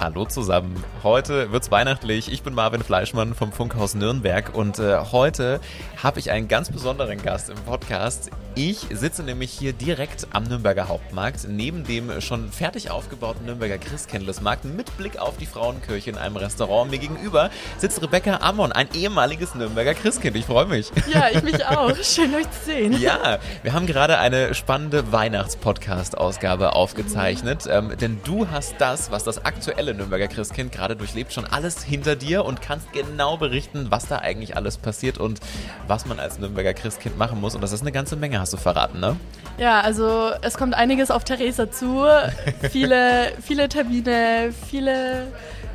Hallo zusammen. Heute wird's weihnachtlich. Ich bin Marvin Fleischmann vom Funkhaus Nürnberg und äh, heute habe ich einen ganz besonderen Gast im Podcast. Ich sitze nämlich hier direkt am Nürnberger Hauptmarkt, neben dem schon fertig aufgebauten Nürnberger Christkindlesmarkt mit Blick auf die Frauenkirche in einem Restaurant. Mir gegenüber sitzt Rebecca Ammon, ein ehemaliges Nürnberger Christkind. Ich freue mich. Ja, ich mich auch. Schön euch zu sehen. Ja, wir haben gerade eine spannende Weihnachtspodcast-Ausgabe aufgezeichnet, ähm, denn du hast das, was das aktuelle Nürnberger Christkind gerade durchlebt, schon alles hinter dir und kannst genau berichten, was da eigentlich alles passiert und was man als Nürnberger Christkind machen muss. Und das ist eine ganze Menge, hast du verraten, ne? Ja, also es kommt einiges auf Theresa zu. viele, viele Termine, viele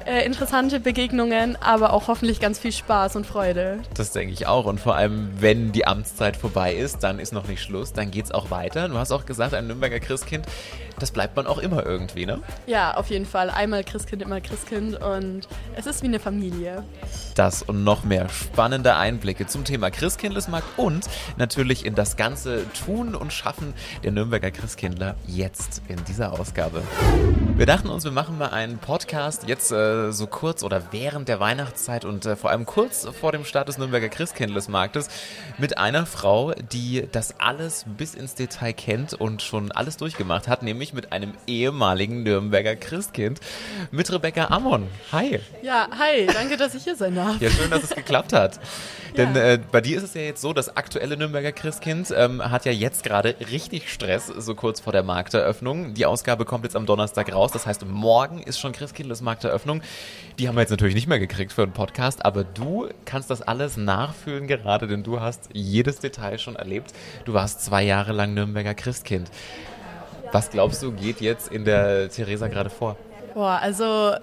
äh, interessante Begegnungen, aber auch hoffentlich ganz viel Spaß und Freude. Das denke ich auch. Und vor allem, wenn die Amtszeit vorbei ist, dann ist noch nicht Schluss, dann geht es auch weiter. Du hast auch gesagt, ein Nürnberger Christkind, das bleibt man auch immer irgendwie, ne? Ja, auf jeden Fall. Einmal Christkind, immer Christkind und es ist wie eine Familie. Das und noch mehr spannende Einblicke zum Thema Christkindlesmarkt und natürlich in das ganze Tun und Schaffen der Nürnberger Christkindler jetzt in dieser Ausgabe. Wir dachten uns, wir machen mal einen Podcast jetzt äh, so kurz oder während der Weihnachtszeit und äh, vor allem kurz vor dem Start des Nürnberger Christkindlesmarktes mit einer Frau, die das alles bis ins Detail kennt und schon alles durchgemacht hat, nämlich mit einem ehemaligen Nürnberger Christkind, mit Rebecca Ammon. Hi. Ja, hi, danke, dass ich hier sein darf. Ja, schön, dass es geklappt hat. Denn äh, bei dir ist es ja jetzt so, das aktuelle Nürnberger Christkind ähm, hat ja jetzt gerade richtig Stress, so kurz vor der Markteröffnung. Die Ausgabe kommt jetzt am Donnerstag raus. Das heißt, morgen ist schon Christkindlesmarkteröffnung. Die haben wir jetzt natürlich nicht mehr gekriegt für einen Podcast, aber du kannst das alles nachfühlen gerade, denn du hast jedes Detail schon erlebt. Du warst zwei Jahre lang Nürnberger Christkind. Was glaubst du, geht jetzt in der Theresa gerade vor? Boah, also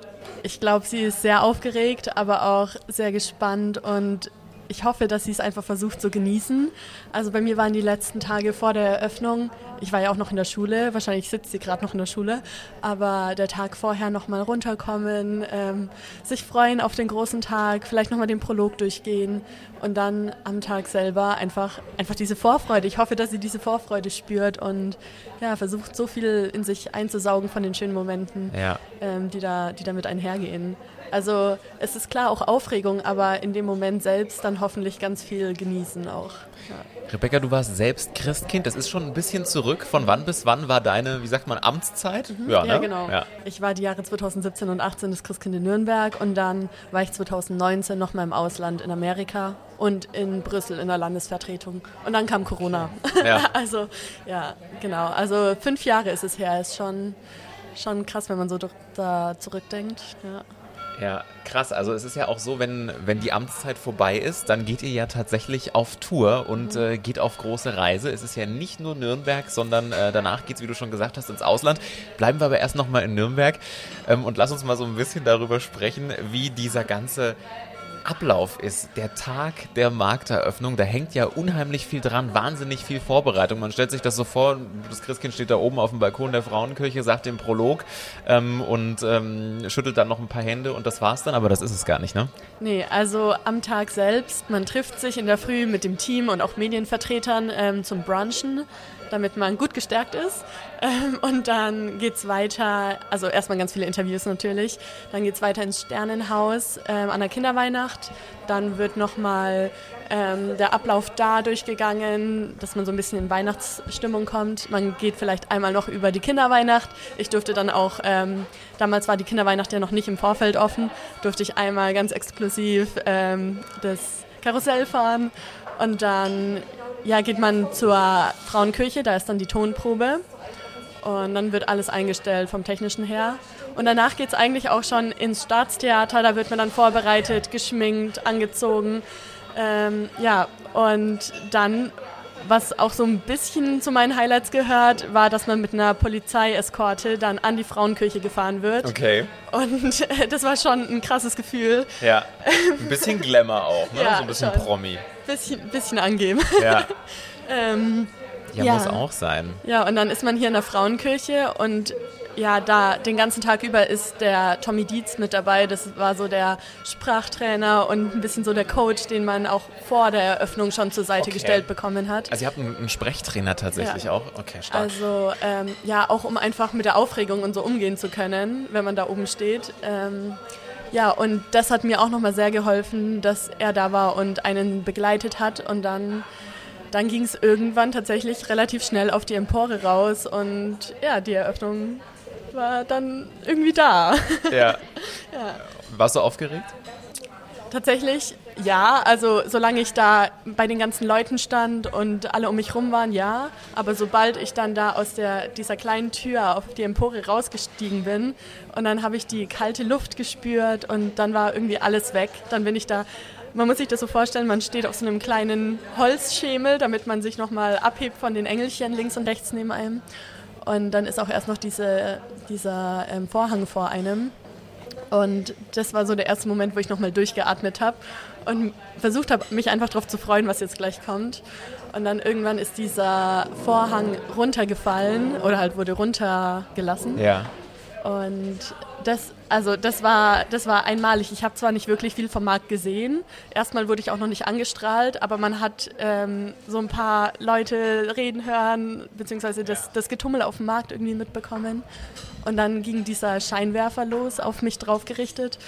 ich glaube, sie ist sehr aufgeregt, aber auch sehr gespannt und ich hoffe, dass sie es einfach versucht zu genießen. Also bei mir waren die letzten Tage vor der Eröffnung, ich war ja auch noch in der Schule, wahrscheinlich sitzt sie gerade noch in der Schule, aber der Tag vorher nochmal runterkommen, ähm, sich freuen auf den großen Tag, vielleicht nochmal den Prolog durchgehen und dann am Tag selber einfach, einfach diese Vorfreude. Ich hoffe, dass sie diese Vorfreude spürt und ja, versucht so viel in sich einzusaugen von den schönen Momenten, Ja. ähm, die, da, die damit einhergehen. Also es ist klar auch Aufregung, aber in dem Moment selbst dann hoffentlich ganz viel genießen auch. Ja. Rebecca, du warst selbst Christkind. Das ist schon ein bisschen zurück. Von wann bis wann war deine, wie sagt man, Amtszeit? Mhm. Ja, ne? genau. Ja. Ich war die Jahre 2017 und 18 das Christkind in Nürnberg und dann war ich 2019 nochmal im Ausland in Amerika und in Brüssel in der Landesvertretung. Und dann kam Corona. Ja. also, ja, genau. Also fünf Jahre ist es her. Ist schon, schon krass, wenn man so da zurückdenkt. Ja. Ja, krass. Also es ist ja auch so, wenn, wenn die Amtszeit vorbei ist, dann geht ihr ja tatsächlich auf Tour und äh, geht auf große Reise. Es ist ja nicht nur Nürnberg, sondern äh, danach geht es, wie du schon gesagt hast, ins Ausland. Bleiben wir aber erst nochmal in Nürnberg ähm, und lass uns mal so ein bisschen darüber sprechen, wie dieser ganze Ablauf ist, der Tag der Markteröffnung, da hängt ja unheimlich viel dran, wahnsinnig viel Vorbereitung. Man stellt sich das so vor, das Christkind steht da oben auf dem Balkon der Frauenkirche, sagt den Prolog ähm, und ähm, schüttelt dann noch ein paar Hände und das war's dann, aber das ist es gar nicht, ne? Nee, also am Tag selbst, man trifft sich in der Früh mit dem Team und auch Medienvertretern ähm, zum Brunchen, damit man gut gestärkt ist. Ähm, und dann geht's weiter, also erstmal ganz viele Interviews natürlich, dann geht's weiter ins Sternenhaus ähm, an der Kinderweihnacht. Dann wird nochmal ähm, der Ablauf da durchgegangen, dass man so ein bisschen in Weihnachtsstimmung kommt. Man geht vielleicht einmal noch über die Kinderweihnacht. Ich durfte dann auch, damals war die Kinderweihnacht ja noch nicht im Vorfeld offen, durfte ich einmal ganz exklusiv das Karussell fahren und dann ja, geht man zur Frauenkirche, da ist dann die Tonprobe und dann wird alles eingestellt vom technischen her. Und danach geht es eigentlich auch schon ins Staatstheater, da wird man dann vorbereitet, geschminkt, angezogen. Ähm, ja, und dann, was auch so ein bisschen zu meinen Highlights gehört, war, dass man mit einer Polizeieskorte dann an die Frauenkirche gefahren wird. Okay. Und äh, das war schon ein krasses Gefühl. Ja. Ein bisschen Glamour auch, ne? Ja, so ein bisschen schon. Promi. Bisschen, bisschen angeben. Ja. Ähm, Ja, Ja. muss auch sein. Ja, und dann ist man hier in der Frauenkirche und ja, da den ganzen Tag über ist der Tommy Dietz mit dabei. Das war so der Sprachtrainer und ein bisschen so der Coach, den man auch vor der Eröffnung schon zur Seite Okay. gestellt bekommen hat. Also ihr habt einen, einen Sprechtrainer tatsächlich Ja. auch? Okay, stark. Also ähm, ja, auch um einfach mit der Aufregung und so umgehen zu können, wenn man da oben steht. Ähm, ja, und das hat mir auch nochmal sehr geholfen, dass er da war und einen begleitet hat. Und dann, dann ging es irgendwann tatsächlich relativ schnell auf die Empore raus. Und ja, die Eröffnung war dann irgendwie da. ja. Warst du aufgeregt? Tatsächlich ja, also solange ich da bei den ganzen Leuten stand und alle um mich rum waren, ja. Aber sobald ich dann da aus der, dieser kleinen Tür auf die Empore rausgestiegen bin und dann habe ich die kalte Luft gespürt und dann war irgendwie alles weg. Dann bin ich da, man muss sich das so vorstellen, man steht auf so einem kleinen Holzschemel, damit man sich nochmal abhebt von den Engelchen links und rechts neben einem. Und dann ist auch erst noch diese, dieser ähm, Vorhang vor einem. Und das war so der erste Moment, wo ich nochmal durchgeatmet habe und versucht habe, mich einfach darauf zu freuen, was jetzt gleich kommt. Und dann irgendwann ist dieser Vorhang runtergefallen oder halt wurde runtergelassen. Ja. Und das, also das war, das war einmalig. Ich habe zwar nicht wirklich viel vom Markt gesehen. Erstmal wurde ich auch noch nicht angestrahlt, aber man hat ähm, so ein paar Leute reden hören, beziehungsweise das, das Getummel auf dem Markt irgendwie mitbekommen. Und dann ging dieser Scheinwerfer los, auf mich drauf gerichtet.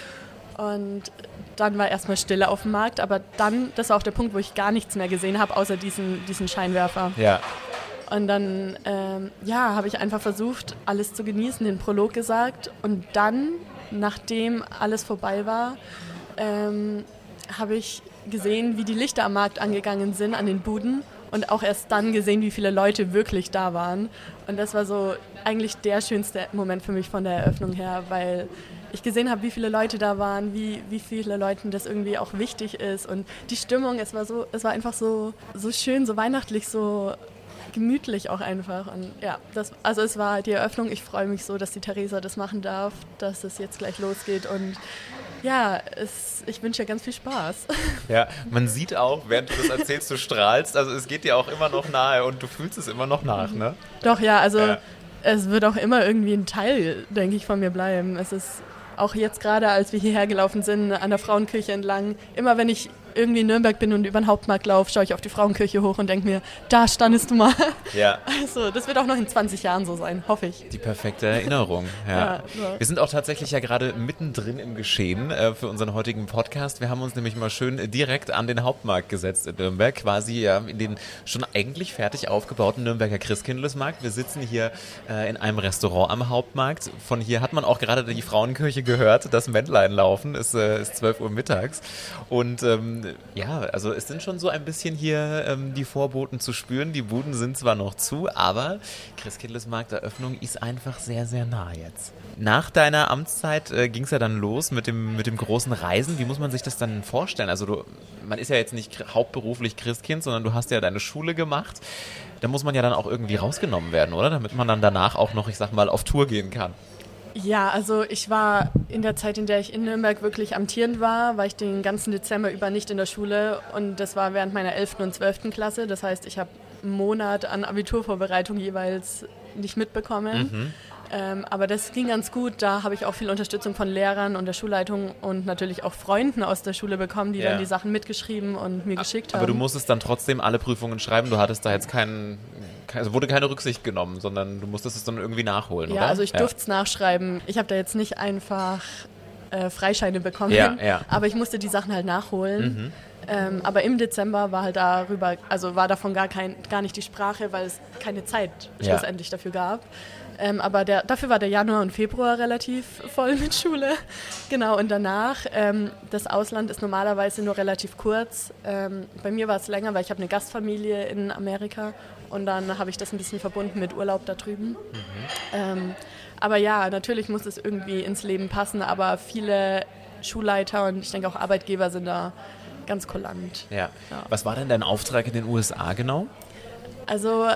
Und dann war erstmal Stille auf dem Markt, aber dann, das war auch der Punkt, wo ich gar nichts mehr gesehen habe, außer diesen, diesen Scheinwerfer. Ja. Und dann, ähm, ja, habe ich einfach versucht, alles zu genießen, den Prolog gesagt. Und dann, nachdem alles vorbei war, ähm, habe ich gesehen, wie die Lichter am Markt angegangen sind, an den Buden. Und auch erst dann gesehen, wie viele Leute wirklich da waren. Und das war so eigentlich der schönste Moment für mich von der Eröffnung her, weil ich gesehen habe, wie viele Leute da waren, wie, wie viele Leuten das irgendwie auch wichtig ist. Und die Stimmung, es war so, es war einfach so, so schön, so weihnachtlich, so gemütlich auch einfach. Und ja, das, also es war die Eröffnung. Ich freue mich so, dass die Theresa das machen darf, dass es jetzt gleich losgeht. Und ja, es, ich wünsche ihr ganz viel Spaß. Ja, man sieht auch, während du das erzählst, du strahlst. Also es geht dir auch immer noch nahe und du fühlst es immer noch nach, ne? Doch, ja, also Ja. es wird auch immer irgendwie ein Teil, denke ich, von mir bleiben. Es ist auch jetzt gerade, als wir hierher gelaufen sind, an der Frauenkirche entlang, immer wenn ich irgendwie in Nürnberg bin und über den Hauptmarkt laufe, schaue ich auf die Frauenkirche hoch und denke mir, da standest du mal. Ja. Also, das wird auch noch in 20 Jahren so sein, hoffe ich. Die perfekte Erinnerung. Ja. Ja, ja. Wir sind auch tatsächlich ja gerade mittendrin im Geschehen äh, für unseren heutigen Podcast. Wir haben uns nämlich mal schön direkt an den Hauptmarkt gesetzt in Nürnberg, quasi ja, in den schon eigentlich fertig aufgebauten Nürnberger Christkindlesmarkt. Wir sitzen hier äh, in einem Restaurant am Hauptmarkt. Von hier hat man auch gerade die Frauenkirche gehört, das Männlein laufen. Es äh, ist 12 Uhr mittags. Und ähm, ja, also es sind schon so ein bisschen hier ähm, die Vorboten zu spüren. Die Buden sind zwar noch zu, aber Christkindlesmarkt-Eröffnung ist einfach sehr, sehr nah jetzt. Nach deiner Amtszeit äh, ging es ja dann los mit dem, mit dem großen Reisen. Wie muss man sich das dann vorstellen? Also du, man ist ja jetzt nicht hauptberuflich Christkind, sondern du hast ja deine Schule gemacht. Da muss man ja dann auch irgendwie rausgenommen werden, oder? Damit man dann danach auch noch, ich sag mal, auf Tour gehen kann. Ja, also ich war in der Zeit, in der ich in Nürnberg wirklich amtierend war, war ich den ganzen Dezember über nicht in der Schule und das war während meiner 11. und 12. Klasse. Das heißt, ich habe einen Monat an Abiturvorbereitung jeweils nicht mitbekommen. Ähm, aber das ging ganz gut. Da habe ich auch viel Unterstützung von Lehrern und der Schulleitung und natürlich auch Freunden aus der Schule bekommen, die Ja. dann die Sachen mitgeschrieben und mir geschickt haben. Aber du musstest dann trotzdem alle Prüfungen schreiben. Du hattest da jetzt keinen, kein, also wurde keine Rücksicht genommen, sondern du musstest es dann irgendwie nachholen, Ja, oder? also ich durfte es nachschreiben. Ich habe da jetzt nicht einfach äh, Freischeine bekommen, Ja, ja. aber ich musste die Sachen halt nachholen. Ähm, aber im Dezember war halt darüber, also war davon gar, kein, gar nicht die Sprache, weil es keine Zeit Ja. schlussendlich dafür gab. Ähm, aber der, dafür war der Januar und Februar relativ voll mit Schule. Genau, und danach, ähm, das Ausland ist normalerweise nur relativ kurz. Ähm, bei mir war es länger, weil ich habe eine Gastfamilie in Amerika und dann habe ich das ein bisschen verbunden mit Urlaub da drüben. Ähm, aber ja, natürlich muss es irgendwie ins Leben passen, aber viele Schulleiter und ich denke auch Arbeitgeber sind da ganz kulant. Ja. Ja. Was war denn dein Auftrag in den USA genau? Also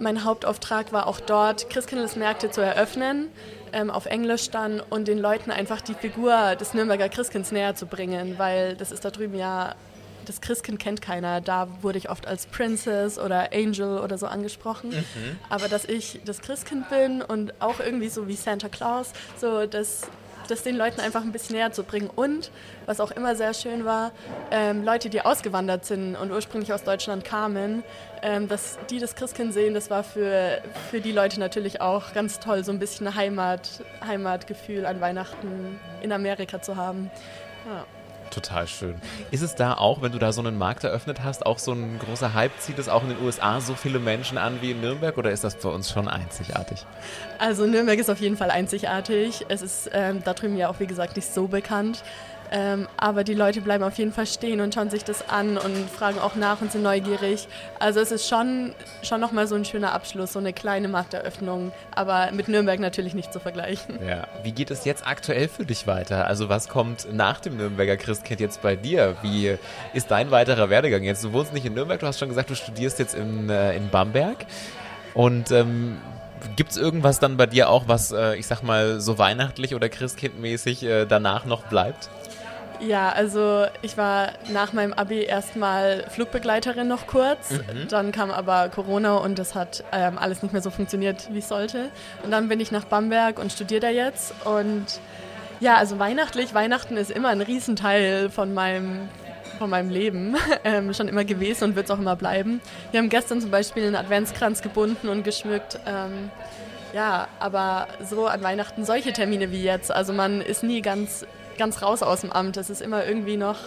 mein Hauptauftrag war auch dort, Christkindlesmärkte zu eröffnen, ähm, auf Englisch dann und den Leuten einfach die Figur des Nürnberger Christkinds näher zu bringen, weil das ist da drüben ja, das Christkind kennt keiner. Da wurde ich oft als Princess oder Angel oder so angesprochen. Mhm. Aber dass ich das Christkind bin und auch irgendwie so wie Santa Claus, so das das den Leuten einfach ein bisschen näher zu bringen. Und, was auch immer sehr schön war, ähm, Leute, die ausgewandert sind und ursprünglich aus Deutschland kamen, ähm, dass die das Christkind sehen, das war für, für die Leute natürlich auch ganz toll, so ein bisschen Heimat, Heimatgefühl an Weihnachten in Amerika zu haben. Ja. Total schön. Ist es da auch, wenn du da so einen Markt eröffnet hast, auch so ein großer Hype? Zieht es auch in den USA so viele Menschen an wie in Nürnberg oder ist das bei uns schon einzigartig? Also Nürnberg ist auf jeden Fall einzigartig. Es ist ähm, da drüben ja auch, wie gesagt, nicht so bekannt. Ähm, aber die Leute bleiben auf jeden Fall stehen und schauen sich das an und fragen auch nach und sind neugierig. Also es ist schon, schon nochmal so ein schöner Abschluss, so eine kleine Markteröffnung, aber mit Nürnberg natürlich nicht zu vergleichen. Ja. Wie geht es jetzt aktuell für dich weiter? Also was kommt nach dem Nürnberger Christkind jetzt bei dir? Wie ist dein weiterer Werdegang jetzt? Du wohnst nicht in Nürnberg, du hast schon gesagt, du studierst jetzt in, äh, in Bamberg. Und ähm, Gibt es irgendwas dann bei dir auch, was, äh, ich sag mal, so weihnachtlich oder christkindmäßig äh, danach noch bleibt? Ja, also ich war nach meinem Abi erstmal Flugbegleiterin noch kurz. Mhm. Dann kam aber Corona und das hat ähm, alles nicht mehr so funktioniert, wie es sollte. Und dann bin ich nach Bamberg und studiere da jetzt. Und ja, also weihnachtlich, Weihnachten ist immer ein Riesenteil von meinem, von meinem Leben ähm, schon immer gewesen und wird es auch immer bleiben. Wir haben gestern zum Beispiel einen Adventskranz gebunden und geschmückt. Ähm, ja, aber so an Weihnachten solche Termine wie jetzt. Also man ist nie ganz ganz raus aus dem Amt. Das ist immer irgendwie noch,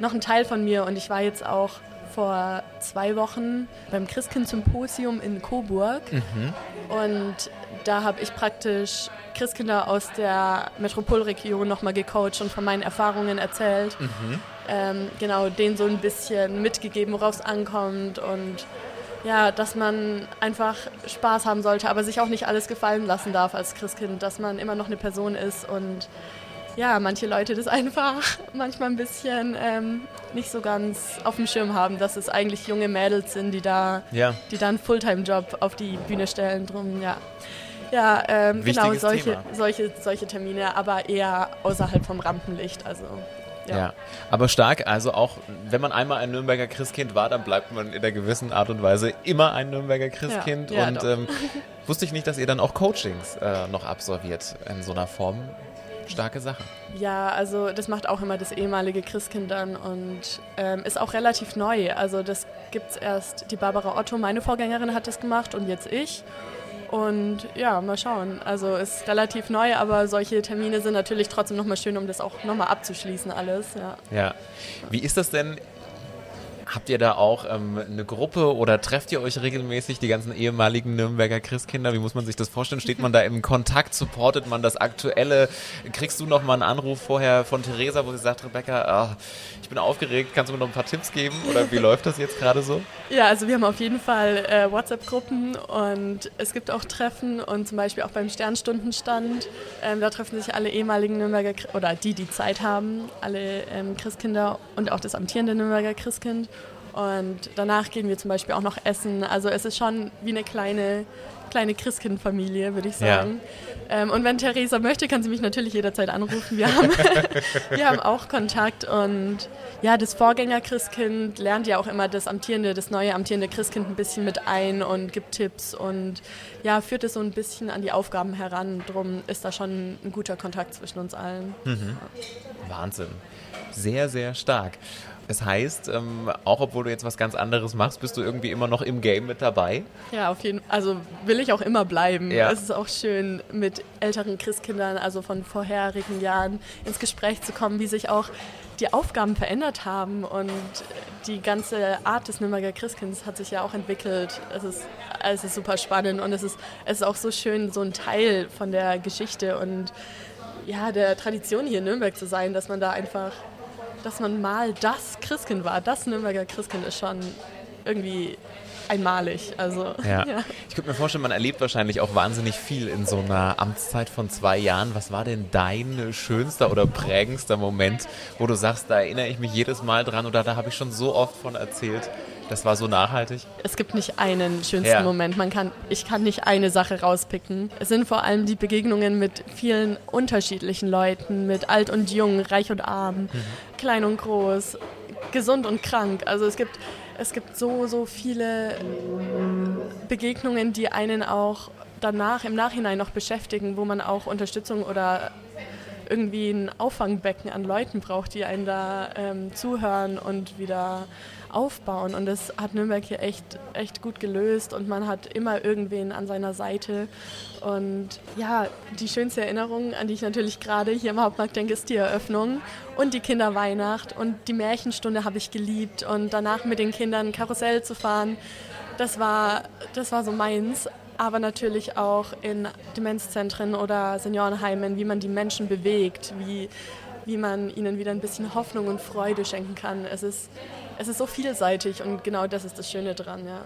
noch ein Teil von mir. Und ich war jetzt auch vor zwei Wochen beim Christkind-Symposium in Coburg. Mhm. Und da habe ich praktisch Christkinder aus der Metropolregion nochmal gecoacht und von meinen Erfahrungen erzählt. Mhm. Ähm, genau, denen so ein bisschen mitgegeben, worauf es ankommt und ja, dass man einfach Spaß haben sollte, aber sich auch nicht alles gefallen lassen darf als Christkind, dass man immer noch eine Person ist und ja, manche Leute das einfach manchmal ein bisschen ähm, nicht so ganz auf dem Schirm haben, dass es eigentlich junge Mädels sind, die da, ja. die da einen Fulltime-Job auf die Bühne stellen. Drum, ja. Ja, ähm, genau, solche, solche, solche Termine, aber eher außerhalb vom Rampenlicht. Also ja. ja. aber stark. Also auch, wenn man einmal ein Nürnberger Christkind war, dann bleibt man in einer gewissen Art und Weise immer ein Nürnberger Christkind. Ja, ja, und ähm, wusste ich nicht, dass ihr dann auch Coachings äh, noch absolviert in so einer Form starke Sache. Ja, also das macht auch immer das ehemalige Christkind dann und ähm, ist auch relativ neu. Also das gibt es erst, die Barbara Otto, meine Vorgängerin, hat das gemacht und jetzt ich. Und ja, mal schauen. Also ist relativ neu, aber solche Termine sind natürlich trotzdem nochmal schön, um das auch nochmal abzuschließen alles. Ja. ja. Wie ist das denn Habt ihr da auch ähm, eine Gruppe oder trefft ihr euch regelmäßig, die ganzen ehemaligen Nürnberger Christkinder? Wie muss man sich das vorstellen? Steht man da im Kontakt? Supportet man das Aktuelle? Kriegst du noch mal einen Anruf vorher von Theresa, wo sie sagt, Rebecca, oh, ich bin aufgeregt, kannst du mir noch ein paar Tipps geben? Oder wie läuft das jetzt gerade so? Ja, also wir haben auf jeden Fall äh, WhatsApp-Gruppen und es gibt auch Treffen und zum Beispiel auch beim Sternstundenstand. Ähm, da treffen sich alle ehemaligen Nürnberger, oder die, die Zeit haben, alle ähm, Christkinder und auch das amtierende Nürnberger Christkind. Und danach gehen wir zum Beispiel auch noch essen. Also es ist schon wie eine kleine, kleine Christkindfamilie, würde ich sagen. Ja. Ähm, und wenn Theresa möchte, kann sie mich natürlich jederzeit anrufen. Wir haben, wir haben auch Kontakt. Und ja, das Vorgänger-Christkind lernt ja auch immer das amtierende, das neue amtierende Christkind ein bisschen mit ein und gibt Tipps und ja, führt es so ein bisschen an die Aufgaben heran. Drum ist da schon ein guter Kontakt zwischen uns allen. Mhm. Wahnsinn. Sehr, sehr stark. Es heißt, ähm, auch obwohl du jetzt was ganz anderes machst, bist du irgendwie immer noch im Game mit dabei? Ja, auf jeden Fall. Also will ich auch immer bleiben. Ja. Es ist auch schön, mit älteren Christkindern, also von vorherigen Jahren, ins Gespräch zu kommen, wie sich auch die Aufgaben verändert haben und die ganze Art des Nürnberger Christkinds hat sich ja auch entwickelt. Es ist, es ist super spannend und es ist, es ist auch so schön, so ein Teil von der Geschichte und ja, der Tradition hier in Nürnberg zu sein, dass man da einfach dass man mal das Christkind war. Das Nürnberger Christkind ist schon irgendwie einmalig. Also, ja. ja. Ich könnte mir vorstellen, man erlebt wahrscheinlich auch wahnsinnig viel in so einer Amtszeit von zwei Jahren. Was war denn dein schönster oder prägendster Moment, wo du sagst, da erinnere ich mich jedes Mal dran oder da habe ich schon so oft von erzählt? Das war so nachhaltig? Es gibt nicht einen schönsten Ja. Moment. Man kann, ich kann nicht eine Sache rauspicken. Es sind vor allem die Begegnungen mit vielen unterschiedlichen Leuten, mit alt und jung, reich und arm, klein und groß, gesund und krank. Also es gibt, es gibt so, so viele Begegnungen, die einen auch danach, im Nachhinein noch beschäftigen, wo man auch Unterstützung oder irgendwie ein Auffangbecken an Leuten braucht, die einen da ähm, zuhören und wieder aufbauen. Und das hat Nürnberg hier echt, echt gut gelöst und man hat immer irgendwen an seiner Seite. Und ja, die schönste Erinnerung, an die ich natürlich gerade hier im Hauptmarkt denke, ist die Eröffnung und die Kinderweihnacht und die Märchenstunde habe ich geliebt und danach mit den Kindern Karussell zu fahren. Das war, das war so meins aber natürlich auch in Demenzzentren oder Seniorenheimen, wie man die Menschen bewegt, wie, wie man ihnen wieder ein bisschen Hoffnung und Freude schenken kann. Es ist, es ist so vielseitig und genau das ist das Schöne dran. Ja.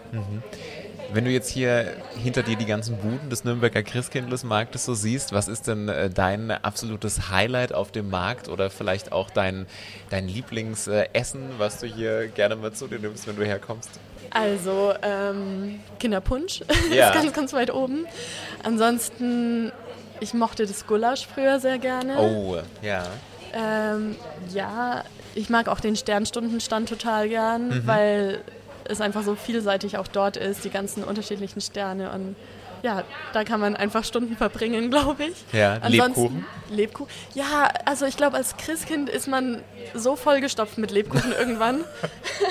Wenn du jetzt hier hinter dir die ganzen Buden des Nürnberger Christkindlesmarktes so siehst, was ist denn äh, dein absolutes Highlight auf dem Markt oder vielleicht auch dein, dein Lieblingsessen, was du hier gerne mal zu dir nimmst, wenn du herkommst? Also ähm, Kinderpunsch Ja. ist ganz, ganz weit oben. Ansonsten, ich mochte das Gulasch früher sehr gerne. Oh, ja. Ähm, ja, ich mag auch den Sternstundenstand total gern, Mhm. weil es einfach so vielseitig auch dort ist, die ganzen unterschiedlichen Sterne und ja, da kann man einfach Stunden verbringen, glaube ich. Ja, Lebkuchen? Lebkuchen. Ja, also ich glaube, als Christkind ist man so vollgestopft mit Lebkuchen irgendwann.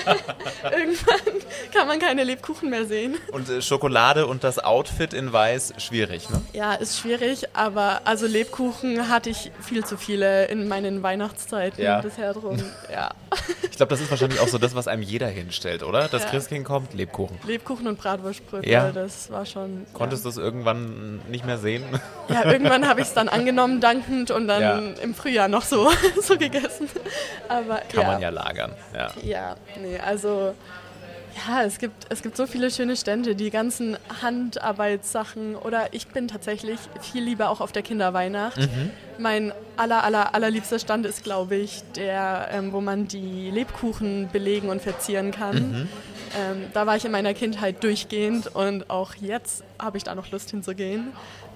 irgendwann kann man keine Lebkuchen mehr sehen. Und äh, Schokolade und das Outfit in Weiß, schwierig, ne? Ja, ist schwierig, aber also Lebkuchen hatte ich viel zu viele in meinen Weihnachtszeiten Ja. bisher drum. Ja. Ich glaube, das ist wahrscheinlich auch so das, was einem jeder hinstellt, oder? Das Ja. Christkind kommt, Lebkuchen. Lebkuchen und Bratwurstbrötchen, Ja. das war schon. Konntest du es irgendwann nicht mehr sehen? Ja, ja irgendwann habe ich es dann angenommen, dankend und dann Ja. im Frühjahr noch so, so gegessen. Aber Kann ja, man ja lagern. Ja. Ja, nee, also ja, es gibt, es gibt so viele schöne Stände, die ganzen Handarbeitssachen oder ich bin tatsächlich viel lieber auch auf der Kinderweihnacht. Mhm. Mein aller, aller, allerliebster Stand ist, glaube ich, der, ähm, wo man die Lebkuchen belegen und verzieren kann. Mhm. Ähm, da war ich in meiner Kindheit durchgehend und auch jetzt habe ich da noch Lust hinzugehen.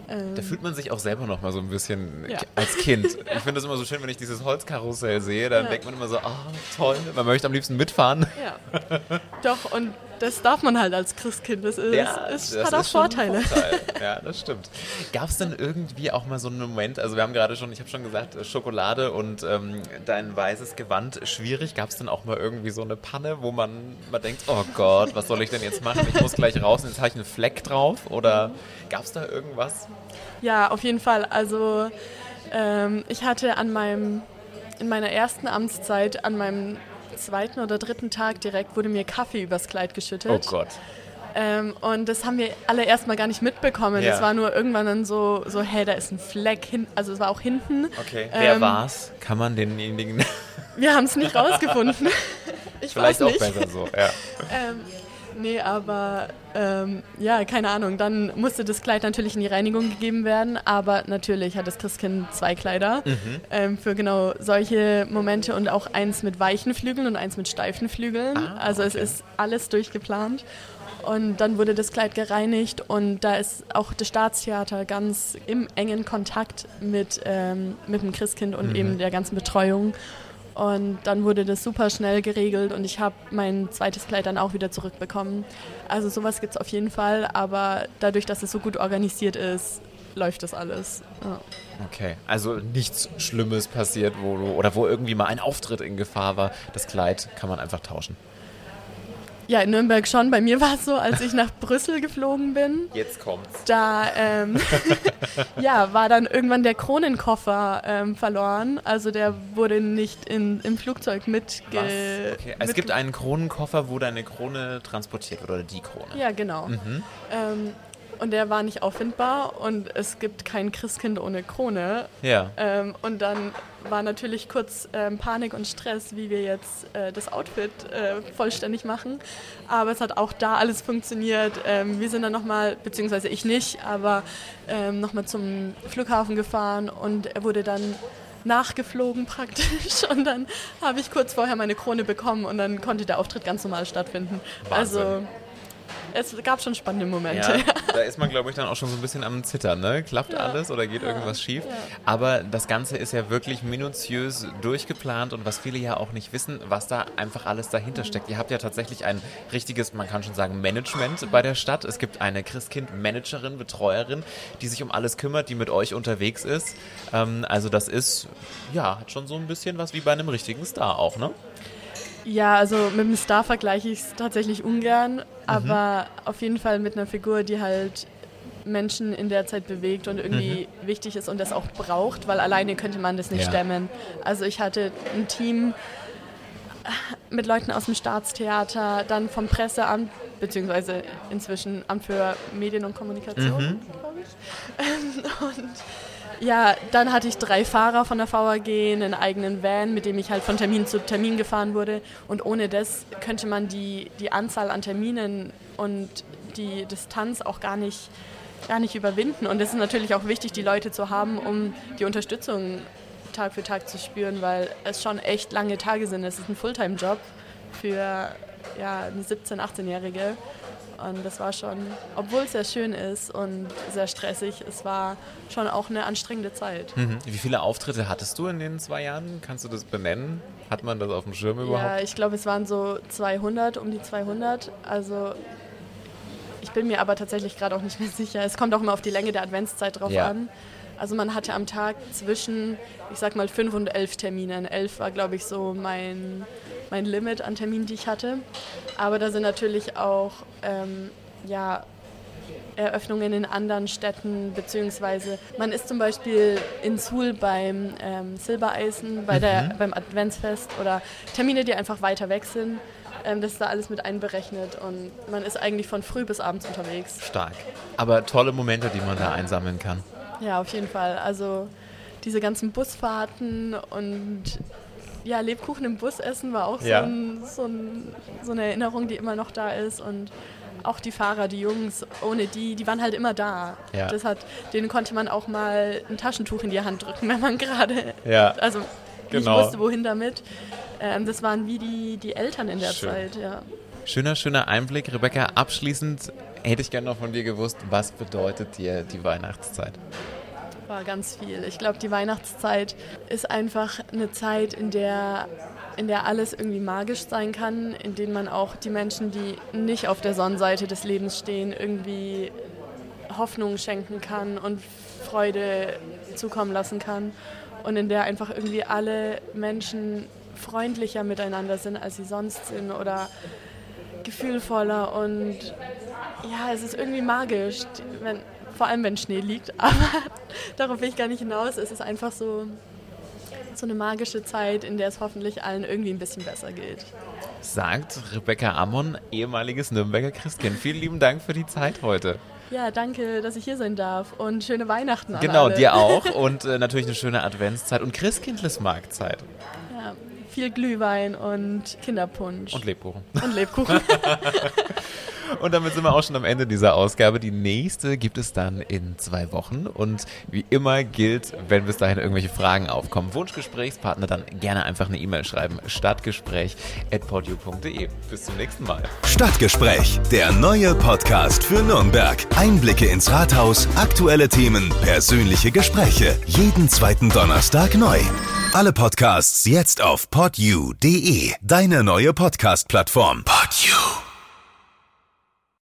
Ähm, Da fühlt man sich auch selber noch mal so ein bisschen Ja. als Kind. Ich finde es immer so schön, wenn ich dieses Holzkarussell sehe, dann Ja. denkt man immer so, ah, toll, man möchte am liebsten mitfahren. ja. Doch, und das darf man halt als Christkind. Das ist, ist, hat auch schon ein Vorteile. Vorteil. Ja, das stimmt. Gab es denn irgendwie auch mal so einen Moment, also wir haben gerade schon, ich habe schon gesagt, äh, Schokolade und ähm, dein weißes Gewand, schwierig. Gab es denn auch mal irgendwie so eine Panne, wo man mal denkt, oh Gott, was soll ich denn jetzt machen? Ich muss gleich raus und jetzt habe ich einen Fleck drauf? Oder gab es da irgendwas? Ja, auf jeden Fall. Also ähm, ich hatte an meinem, in meiner ersten Amtszeit, an meinem zweiten oder dritten Tag direkt, wurde mir Kaffee übers Kleid geschüttet. Oh Gott. Ähm, und das haben wir alle erstmal gar nicht mitbekommen. Ja. Es war nur irgendwann dann so, so, hey, da ist ein Fleck hin. Also es war auch hinten. Okay. Wer Ähm, war's? Kann man denjenigen Wir haben es nicht rausgefunden. Ich vielleicht weiß auch nicht. besser so? Ja. Ähm, nee, aber ähm, ja, keine Ahnung. Dann musste das Kleid natürlich in die Reinigung gegeben werden, aber natürlich hat das Christkind zwei Kleider Mhm. ähm, für genau solche Momente und auch eins mit weichen Flügeln und eins mit steifen Flügeln. Ah, also es okay. ist alles durchgeplant. Und dann wurde das Kleid gereinigt und da ist auch das Staatstheater ganz im engen Kontakt mit, ähm, mit dem Christkind und Mhm. eben der ganzen Betreuung. Und dann wurde das super schnell geregelt und ich habe mein zweites Kleid dann auch wieder zurückbekommen. Also sowas gibt es auf jeden Fall, aber dadurch, dass es so gut organisiert ist, läuft das alles. Ja. Okay, also nichts Schlimmes passiert, wo du, oder wo irgendwie mal ein Auftritt in Gefahr war. Das Kleid kann man einfach tauschen. Ja, in Nürnberg schon. Bei mir war es so, als ich nach Brüssel geflogen bin. Jetzt kommt's. Da ähm, ja, war dann irgendwann der Kronenkoffer ähm, verloren. Also der wurde nicht in, im Flugzeug mitge... Was? Okay. Es mit- gibt einen Kronenkoffer, wo deine Krone transportiert wird, oder die Krone. Ja, genau. Mhm. Ähm, und der war nicht auffindbar und es gibt kein Christkind ohne Krone. Ja. Ähm, und dann war natürlich kurz ähm, Panik und Stress, wie wir jetzt äh, das Outfit äh, vollständig machen. Aber es hat auch da alles funktioniert. Ähm, wir sind dann nochmal, beziehungsweise ich nicht, aber ähm, nochmal zum Flughafen gefahren und er wurde dann nachgeflogen praktisch und dann habe ich kurz vorher meine Krone bekommen und dann konnte der Auftritt ganz normal stattfinden. Wahnsinn. Also es gab schon spannende Momente. Ja, da ist man, glaube ich, dann auch schon so ein bisschen am Zittern. Ne? Klappt Ja. alles oder geht irgendwas schief? Aber das Ganze ist ja wirklich minutiös durchgeplant und was viele ja auch nicht wissen, was da einfach alles dahinter steckt. Ihr habt ja tatsächlich ein richtiges, man kann schon sagen, Management bei der Stadt. Es gibt eine Christkind-Managerin, Betreuerin, die sich um alles kümmert, die mit euch unterwegs ist. Ähm, also das ist, ja, hat schon so ein bisschen was wie bei einem richtigen Star auch, ne? Ja, also mit dem Star vergleiche ich es tatsächlich ungern, aber auf jeden Fall mit einer Figur, die halt Menschen in der Zeit bewegt und irgendwie wichtig ist und das auch braucht, weil alleine könnte man das nicht Ja. stemmen. Also ich hatte ein Team mit Leuten aus dem Staatstheater, dann vom Presseamt, beziehungsweise inzwischen Amt für Medien und Kommunikation, glaube ich. Und ja, dann hatte ich drei Fahrer von der VAG, einen eigenen Van, mit dem ich halt von Termin zu Termin gefahren wurde. Und ohne das könnte man die, die Anzahl an Terminen und die Distanz auch gar nicht, gar nicht überwinden. Und es ist natürlich auch wichtig, die Leute zu haben, um die Unterstützung Tag für Tag zu spüren, weil es schon echt lange Tage sind. Es ist ein Fulltime-Job für ja, eine 17-, 18-Jährige. Und das war schon, obwohl es sehr schön ist und sehr stressig, es war schon auch eine anstrengende Zeit. Mhm. Wie viele Auftritte hattest du in den zwei Jahren? Kannst du das benennen? Hat man das auf dem Schirm überhaupt? Ja, ich glaube, es waren so 200, um die 200. Also ich bin mir aber tatsächlich gerade auch nicht mehr sicher. Es kommt auch immer auf die Länge der Adventszeit drauf Ja. an. Also man hatte am Tag zwischen, ich sag mal, fünf und elf Terminen. Elf war, glaube ich, so mein, mein Limit an Terminen, die ich hatte. Aber da sind natürlich auch, ähm, ja, Eröffnungen in anderen Städten, beziehungsweise man ist zum Beispiel in Suhl beim ähm, Silbereisen, bei der, beim Adventsfest oder Termine, die einfach weiter weg sind. Ähm, das ist da alles mit einberechnet und man ist eigentlich von früh bis abends unterwegs. Stark. Aber tolle Momente, die man da einsammeln kann. Ja, auf jeden Fall. Also diese ganzen Busfahrten und ja, Lebkuchen im Bus essen war auch Ja. so, ein, so, ein, so eine Erinnerung, die immer noch da ist und auch die Fahrer, die Jungs, ohne die, die waren halt immer da. Ja. Das hat, denen konnte man auch mal ein Taschentuch in die Hand drücken, wenn man gerade, Ja. also Genau. nicht wusste, wohin damit. Ähm, das waren wie die, die Eltern in der Schön. Zeit, ja. Schöner, schöner Einblick. Rebecca, abschließend hätte ich gerne noch von dir gewusst, was bedeutet dir die Weihnachtszeit? War ganz viel. Ich glaube, die Weihnachtszeit ist einfach eine Zeit, in der, in der alles irgendwie magisch sein kann, in denen man auch die Menschen, die nicht auf der Sonnenseite des Lebens stehen, irgendwie Hoffnung schenken kann und Freude zukommen lassen kann. Und in der einfach irgendwie alle Menschen freundlicher miteinander sind, als sie sonst sind oder gefühlvoller und ja, es ist irgendwie magisch, wenn, vor allem wenn Schnee liegt, aber darauf will ich gar nicht hinaus. Es ist einfach so, so eine magische Zeit, in der es hoffentlich allen irgendwie ein bisschen besser geht. Sagt Rebecca Ammon, ehemaliges Nürnberger Christkind. Vielen lieben Dank für die Zeit heute. Ja, danke, dass ich hier sein darf und schöne Weihnachten Genau, dir auch. Und äh, natürlich eine schöne Adventszeit und Christkindlesmarktzeit. Ja, viel Glühwein und Kinderpunsch. Und Lebkuchen. und Lebkuchen. Und damit sind wir auch schon am Ende dieser Ausgabe. Die nächste gibt es dann in zwei Wochen. Und wie immer gilt, wenn bis dahin irgendwelche Fragen aufkommen, Wunschgesprächspartner, dann gerne einfach eine E-Mail schreiben. Stadtgespräch.podu.de. Bis zum nächsten Mal. Stadtgespräch, der neue Podcast für Nürnberg. Einblicke ins Rathaus, aktuelle Themen, persönliche Gespräche. Jeden zweiten Donnerstag neu. Alle Podcasts jetzt auf podu.de, deine neue Podcast-Plattform. Podu.